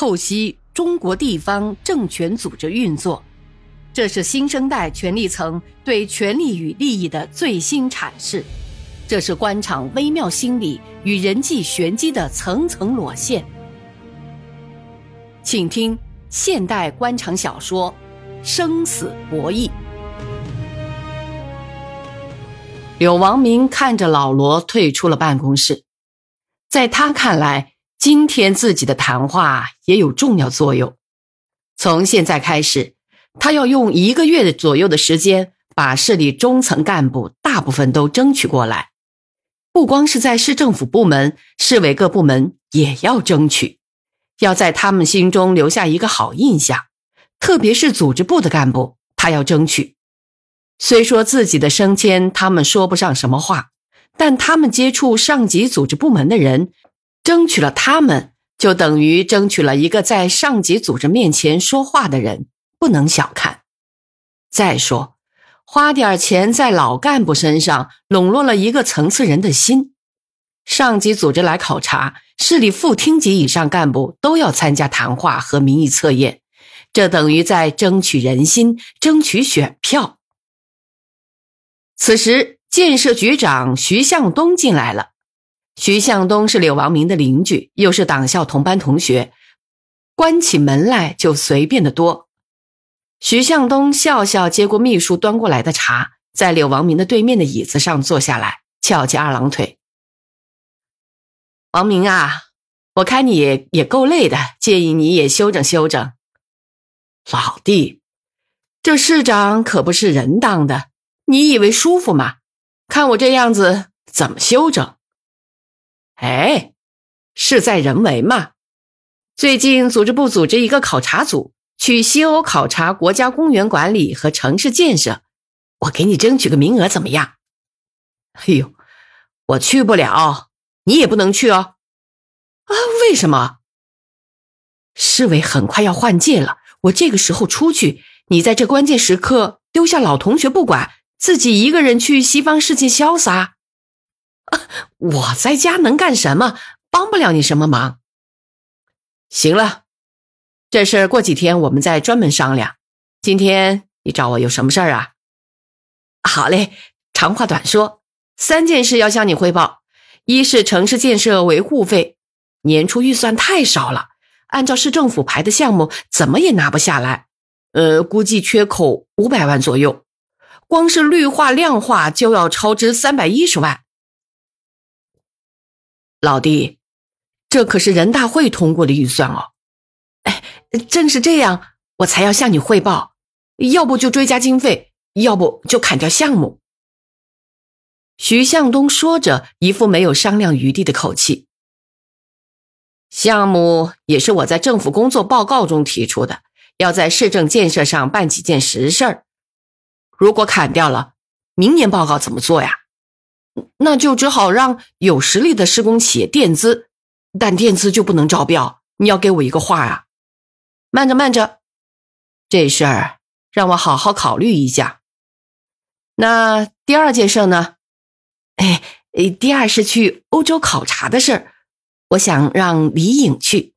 透析中国地方政权组织运作，这是新生代权力层对权力与利益的最新阐释，这是官场微妙心理与人际玄机的层层裸现。请听现代官场小说《生死博弈》。柳王明看着老罗退出了办公室，在他看来。今天自己的谈话也有重要作用。从现在开始，他要用一个月左右的时间，把市里中层干部大部分都争取过来。不光是在市政府部门、市委各部门也要争取，要在他们心中留下一个好印象。特别是组织部的干部，他要争取。虽说自己的升迁他们说不上什么话，但他们接触上级组织部门的人。争取了他们，就等于争取了一个在上级组织面前说话的人，不能小看。再说，花点钱在老干部身上笼络了一个层次人的心。上级组织来考察，市里副厅级以上干部都要参加谈话和民意测验，这等于在争取人心，争取选票。此时，建设局长徐向东进来了。徐向东是柳王明的邻居，又是党校同班同学，关起门来就随便的多。徐向东笑笑接过秘书端过来的茶，在柳王明的对面的椅子上坐下来，翘起二郎腿。王明啊，我看你也也够累的，建议你也休整休整。老弟，这市长可不是人当的，你以为舒服吗？看我这样子，怎么休整？哎，事在人为嘛。最近组织部组织一个考察组去西欧考察国家公园管理和城市建设，我给你争取个名额，怎么样？哎呦，我去不了，你也不能去哦。啊，为什么？市委很快要换届了，我这个时候出去，你在这关键时刻丢下老同学不管，自己一个人去西方世界潇洒。我在家能干什么？帮不了你什么忙。行了，这事过几天我们再专门商量。今天你找我有什么事儿啊？好嘞，长话短说，三件事要向你汇报：一是城市建设维护费，年初预算太少了，按照市政府排的项目，怎么也拿不下来。呃，估计缺口五百万左右，光是绿化亮化就要超支三百一十万。老弟，这可是人大会通过的预算哦。哎，正是这样，我才要向你汇报。要不就追加经费，要不就砍掉项目。徐向东说着，一副没有商量余地的口气。项目也是我在政府工作报告中提出的，要在市政建设上办几件实事儿。如果砍掉了，明年报告怎么做呀？那就只好让有实力的施工企业垫资，但垫资就不能招标。你要给我一个话啊！慢着，慢着，这事儿让我好好考虑一下。那第二件事呢？哎，第二是去欧洲考察的事儿，我想让李颖去。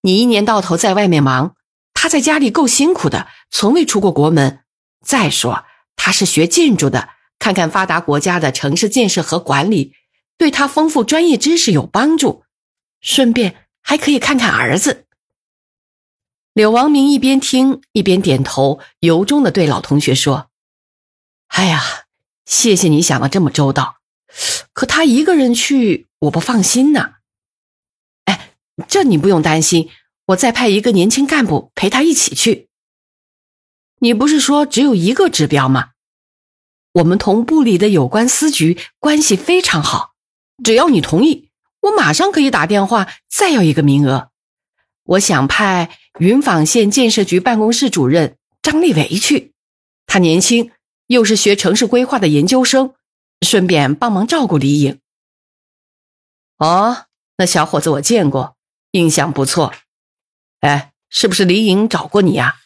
你一年到头在外面忙，他在家里够辛苦的，从未出过国门。再说他是学建筑的。看看发达国家的城市建设和管理，对他丰富专业知识有帮助。顺便还可以看看儿子。柳王明一边听一边点头，由衷的对老同学说：“哎呀，谢谢你想的这么周到。可他一个人去，我不放心呐。哎，这你不用担心，我再派一个年轻干部陪他一起去。你不是说只有一个指标吗？”我们同部里的有关司局关系非常好，只要你同意，我马上可以打电话再要一个名额。我想派云纺县建设局办公室主任张立维去，他年轻，又是学城市规划的研究生，顺便帮忙照顾李颖。哦，那小伙子我见过，印象不错。哎，是不是李颖找过你呀？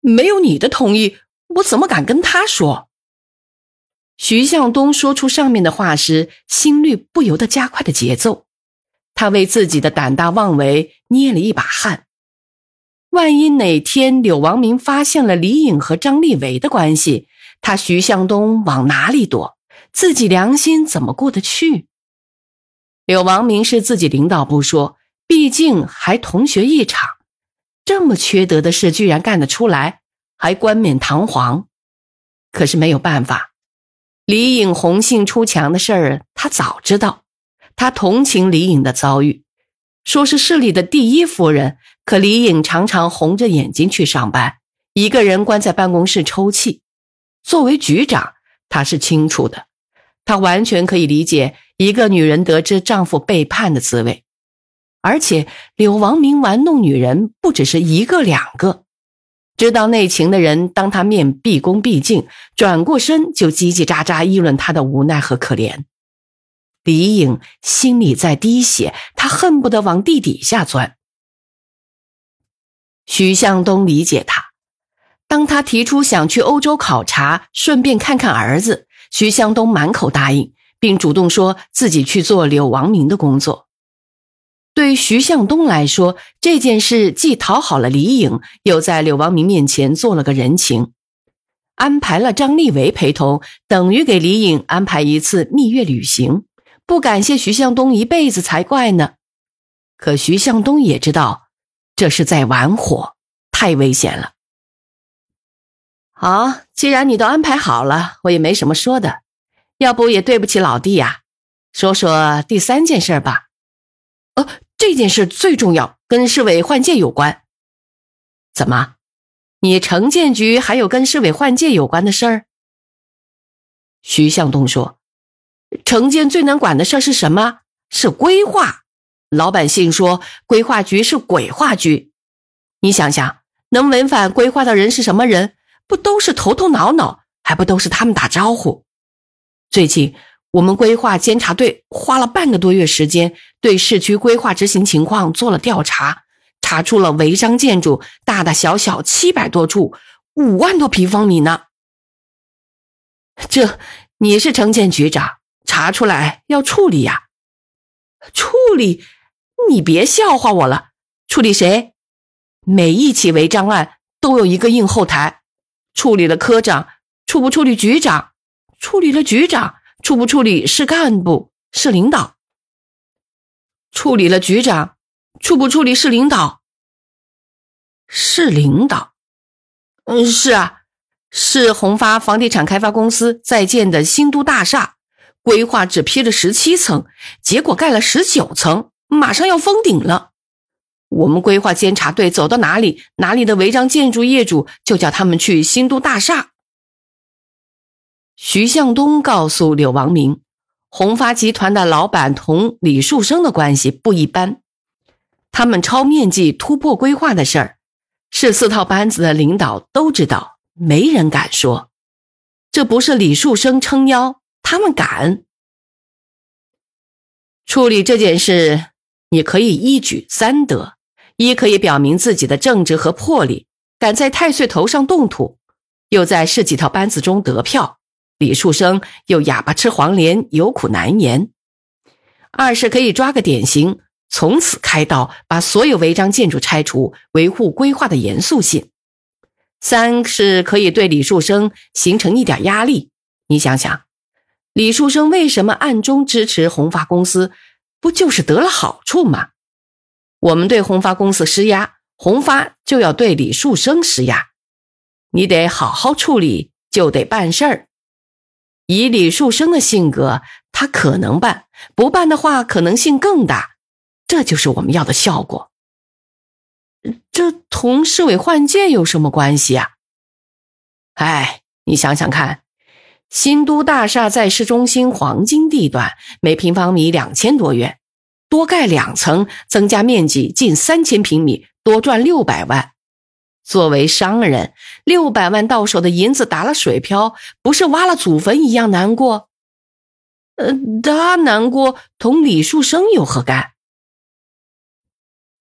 没有你的同意。我怎么敢跟他说？徐向东说出上面的话时，心率不由得加快的节奏。他为自己的胆大妄为捏了一把汗。万一哪天柳王明发现了李颖和张立维的关系，他徐向东往哪里躲？自己良心怎么过得去？柳王明是自己领导不说，毕竟还同学一场，这么缺德的事居然干得出来，还冠冕堂皇。可是没有办法，李颖红杏出墙的事儿他早知道，他同情李颖的遭遇。说是市里的第一夫人，可李颖常常红着眼睛去上班，一个人关在办公室抽泣。作为局长，他是清楚的，他完全可以理解一个女人得知丈夫背叛的滋味。而且柳王明玩弄女人不只是一个两个，知道内情的人当他面毕恭毕敬，转过身就叽叽喳喳议论他的无奈和可怜。李颖心里在滴血，他恨不得往地底下钻。徐向东理解他，当他提出想去欧洲考察，顺便看看儿子，徐向东满口答应，并主动说自己去做柳王明的工作。对徐向东来说，这件事既讨好了李颖，又在柳王明面前做了个人情，安排了张立伟陪同，等于给李颖安排一次蜜月旅行。不感谢徐向东一辈子才怪呢。可徐向东也知道，这是在玩火，太危险了。好，既然你都安排好了，我也没什么说的。要不也对不起老弟呀，说说第三件事吧。哦，这件事最重要，跟市委换届有关。怎么，你城建局还有跟市委换届有关的事儿？徐向东说。城建最难管的事儿是什么？是规划。老百姓说规划局是鬼话局。你想想，能违反规划的人是什么人？不都是头头脑脑？还不都是他们打招呼？最近我们规划监察队花了半个多月时间，对市区规划执行情况做了调查，查出了违章建筑大大小小七百多处，五万多平方米呢。这你是城建局长？查出来要处理呀，处理？你别笑话我了。处理谁？每一起违章案都有一个硬后台，处理了科长，处不处理局长？处理了局长，处不处理是干部、是领导？处理了局长，处不处理是领导？是领导？嗯，是啊，是宏发房地产开发公司在建的新都大厦。规划只批了十七层，结果盖了十九层，马上要封顶了。我们规划监察队走到哪里，哪里的违章建筑业主就叫他们去新都大厦。徐向东告诉柳王明，宏发集团的老板同李树生的关系不一般，他们超面积突破规划的事儿，是四套班子的领导都知道，没人敢说。这不是李树生撑腰。他们敢处理这件事，你可以一举三得：一可以表明自己的正直和魄力，敢在太岁头上动土，又在市几套班子中得票；李树生又哑巴吃黄连，有苦难言；二是可以抓个典型，从此开刀，把所有违章建筑拆除，维护规划的严肃性；三是可以对李树生形成一点压力。你想想。李树生为什么暗中支持宏发公司？不就是得了好处吗？我们对宏发公司施压，宏发就要对李树生施压。你得好好处理，就得办事儿。以李树生的性格，他可能办，不办的话可能性更大。这就是我们要的效果。这同市委换届有什么关系啊？哎，你想想看。新都大厦在市中心黄金地段，每平方米两千多元，多盖两层，增加面积近三千平米，多赚六百万。作为商人，六百万到手的银子打了水漂，不是挖了祖坟一样难过？呃，他难过，同李树生有何干？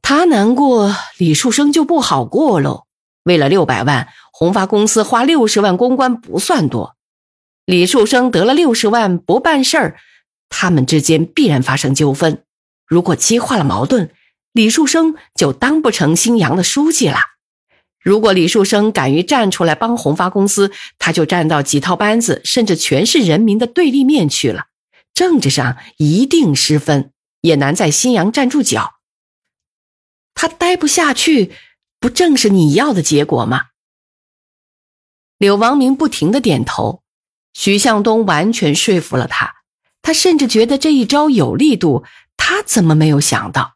他难过，李树生就不好过喽。为了六百万，宏发公司花六十万公关不算多。李树生得了六十万不办事儿，他们之间必然发生纠纷。如果激化了矛盾，李树生就当不成新阳的书记了。如果李树生敢于站出来帮宏发公司，他就站到几套班子甚至全市人民的对立面去了，政治上一定失分，也难在新阳站住脚。他待不下去，不正是你要的结果吗？柳王明不停的点头，徐向东完全说服了他，他甚至觉得这一招有力度，他怎么没有想到？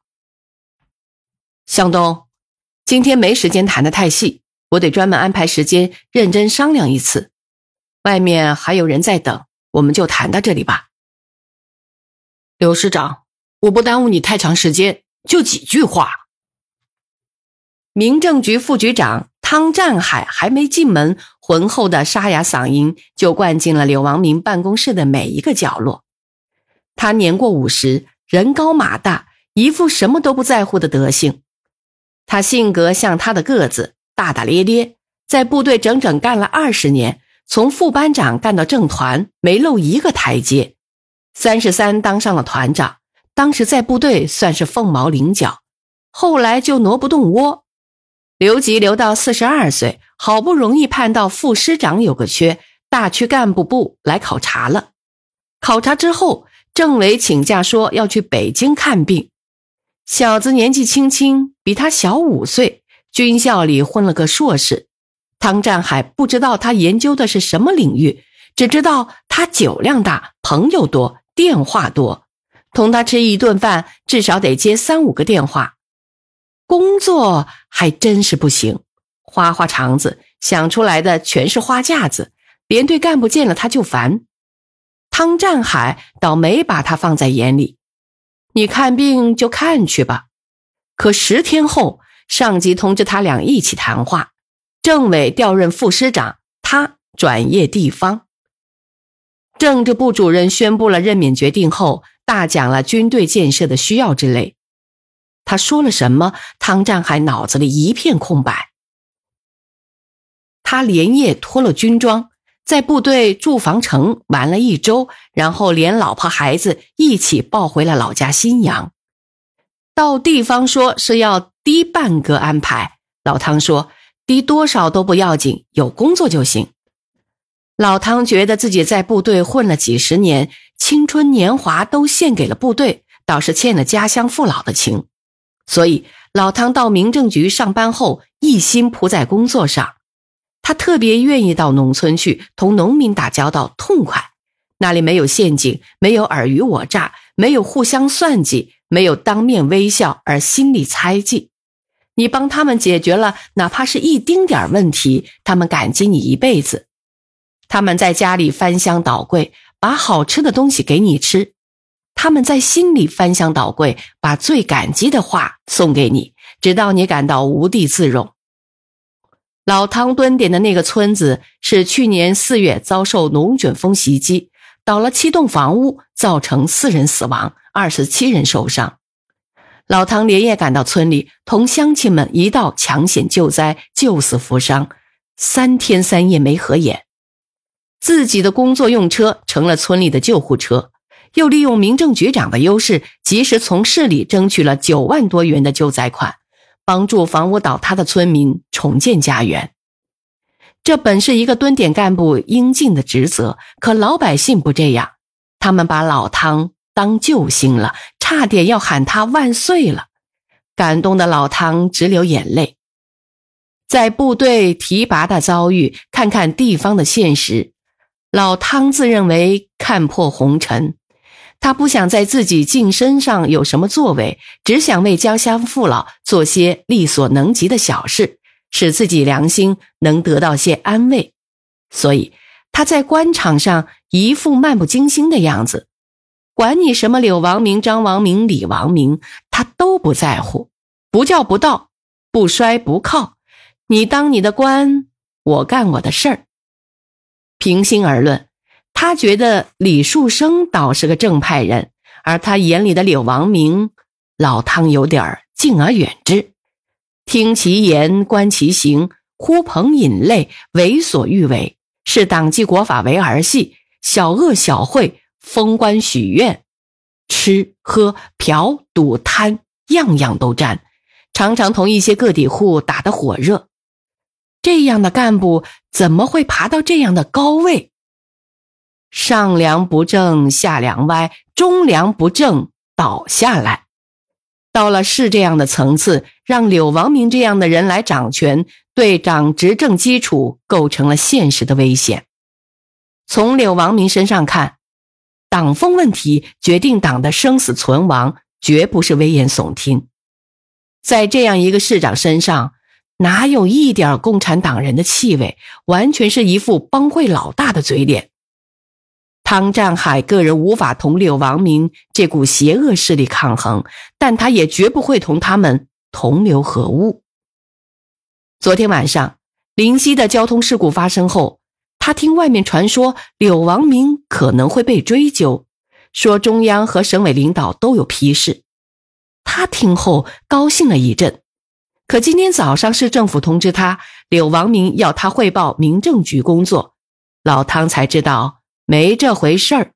向东。今天没时间谈的太细，我得专门安排时间认真商量一次。外面还有人在等，我们就谈到这里吧。刘师长，我不耽误你太长时间，就几句话。民政局副局长汤占海还没进门，浑厚的沙哑嗓音就灌进了柳王明办公室的每一个角落。他年过五十，人高马大，一副什么都不在乎的德行。他性格像他的个子，大大咧咧，在部队整整干了二十年，从副班长干到正团，没漏一个台阶。三十三当上了团长，当时在部队算是凤毛麟角，后来就挪不动窝，留级留到四十二岁，好不容易盼到副师长有个缺，大区干部部来考察了。考察之后，政委请假说要去北京看病。小子年纪轻轻，比他小五岁，军校里混了个硕士。汤占海不知道他研究的是什么领域，只知道他酒量大，朋友多，电话多。同他吃一顿饭，至少得接三五个电话。工作还真是不行，花花肠子，想出来的全是花架子，连队干部见了他就烦。汤占海倒没把他放在眼里。你看病就看去吧，可十天后，上级通知他俩一起谈话。政委调任副师长，他转业地方。政治部主任宣布了任免决定后，大讲了军队建设的需要之类。他说了什么？汤占海脑子里一片空白。他连夜脱了军装。在部队住房城玩了一周，然后连老婆孩子一起抱回了老家新阳。到地方说是要低半个安排，老汤说低多少都不要紧，有工作就行。老汤觉得自己在部队混了几十年，青春年华都献给了部队，倒是欠了家乡父老的情，所以老汤到民政局上班后，一心扑在工作上。他特别愿意到农村去同农民打交道，痛快。那里没有陷阱，没有尔虞我诈，没有互相算计，没有当面微笑而心里猜忌。你帮他们解决了哪怕是一丁点问题，他们感激你一辈子。他们在家里翻箱倒柜，把好吃的东西给你吃；他们在心里翻箱倒柜，把最感激的话送给你，直到你感到无地自容。老汤蹲点的那个村子是去年四月遭受龙卷风袭击，倒了七栋房屋，造成四人死亡，二十七人受伤。老汤连夜赶到村里，同乡亲们一道抢险救灾、救死扶伤，三天三夜没合眼。自己的工作用车成了村里的救护车，又利用民政局长的优势，及时从市里争取了九万多元的救灾款。帮助房屋倒塌的村民重建家园，这本是一个蹲点干部应尽的职责。可老百姓不这样，他们把老汤当救星了，差点要喊他万岁了。感动的老汤直流眼泪。在部队提拔的遭遇，看看地方的现实，老汤自认为看破红尘。他不想在自己晋升上有什么作为，只想为家乡父老做些力所能及的小事，使自己良心能得到些安慰。所以他在官场上一副漫不经心的样子，管你什么柳王明、张王明、李王明，他都不在乎。不叫不到，不摔不靠，你当你的官，我干我的事儿。平心而论。他觉得李树生倒是个正派人，而他眼里的柳王明，老汤有点敬而远之。听其言，观其行，呼朋引类，为所欲为，视党纪国法为儿戏，小恶小贿，封官许愿，吃喝嫖赌贪，样样都沾，常常同一些个体户打得火热。这样的干部怎么会爬到这样的高位？上梁不正下梁歪，中梁不正倒下来。到了是这样的层次，让柳王明这样的人来掌权，对党执政基础构成了现实的危险。从柳王明身上看，党风问题决定党的生死存亡，绝不是危言耸听。在这样一个市长身上，哪有一点共产党人的气味？完全是一副帮会老大的嘴脸。汤占海个人无法同柳王明这股邪恶势力抗衡，但他也绝不会同他们同流合污。昨天晚上，灵溪的交通事故发生后，他听外面传说柳王明可能会被追究，说中央和省委领导都有批示。他听后高兴了一阵，可今天早上市政府通知他，柳王明要他汇报民政局工作，老汤才知道。没这回事儿。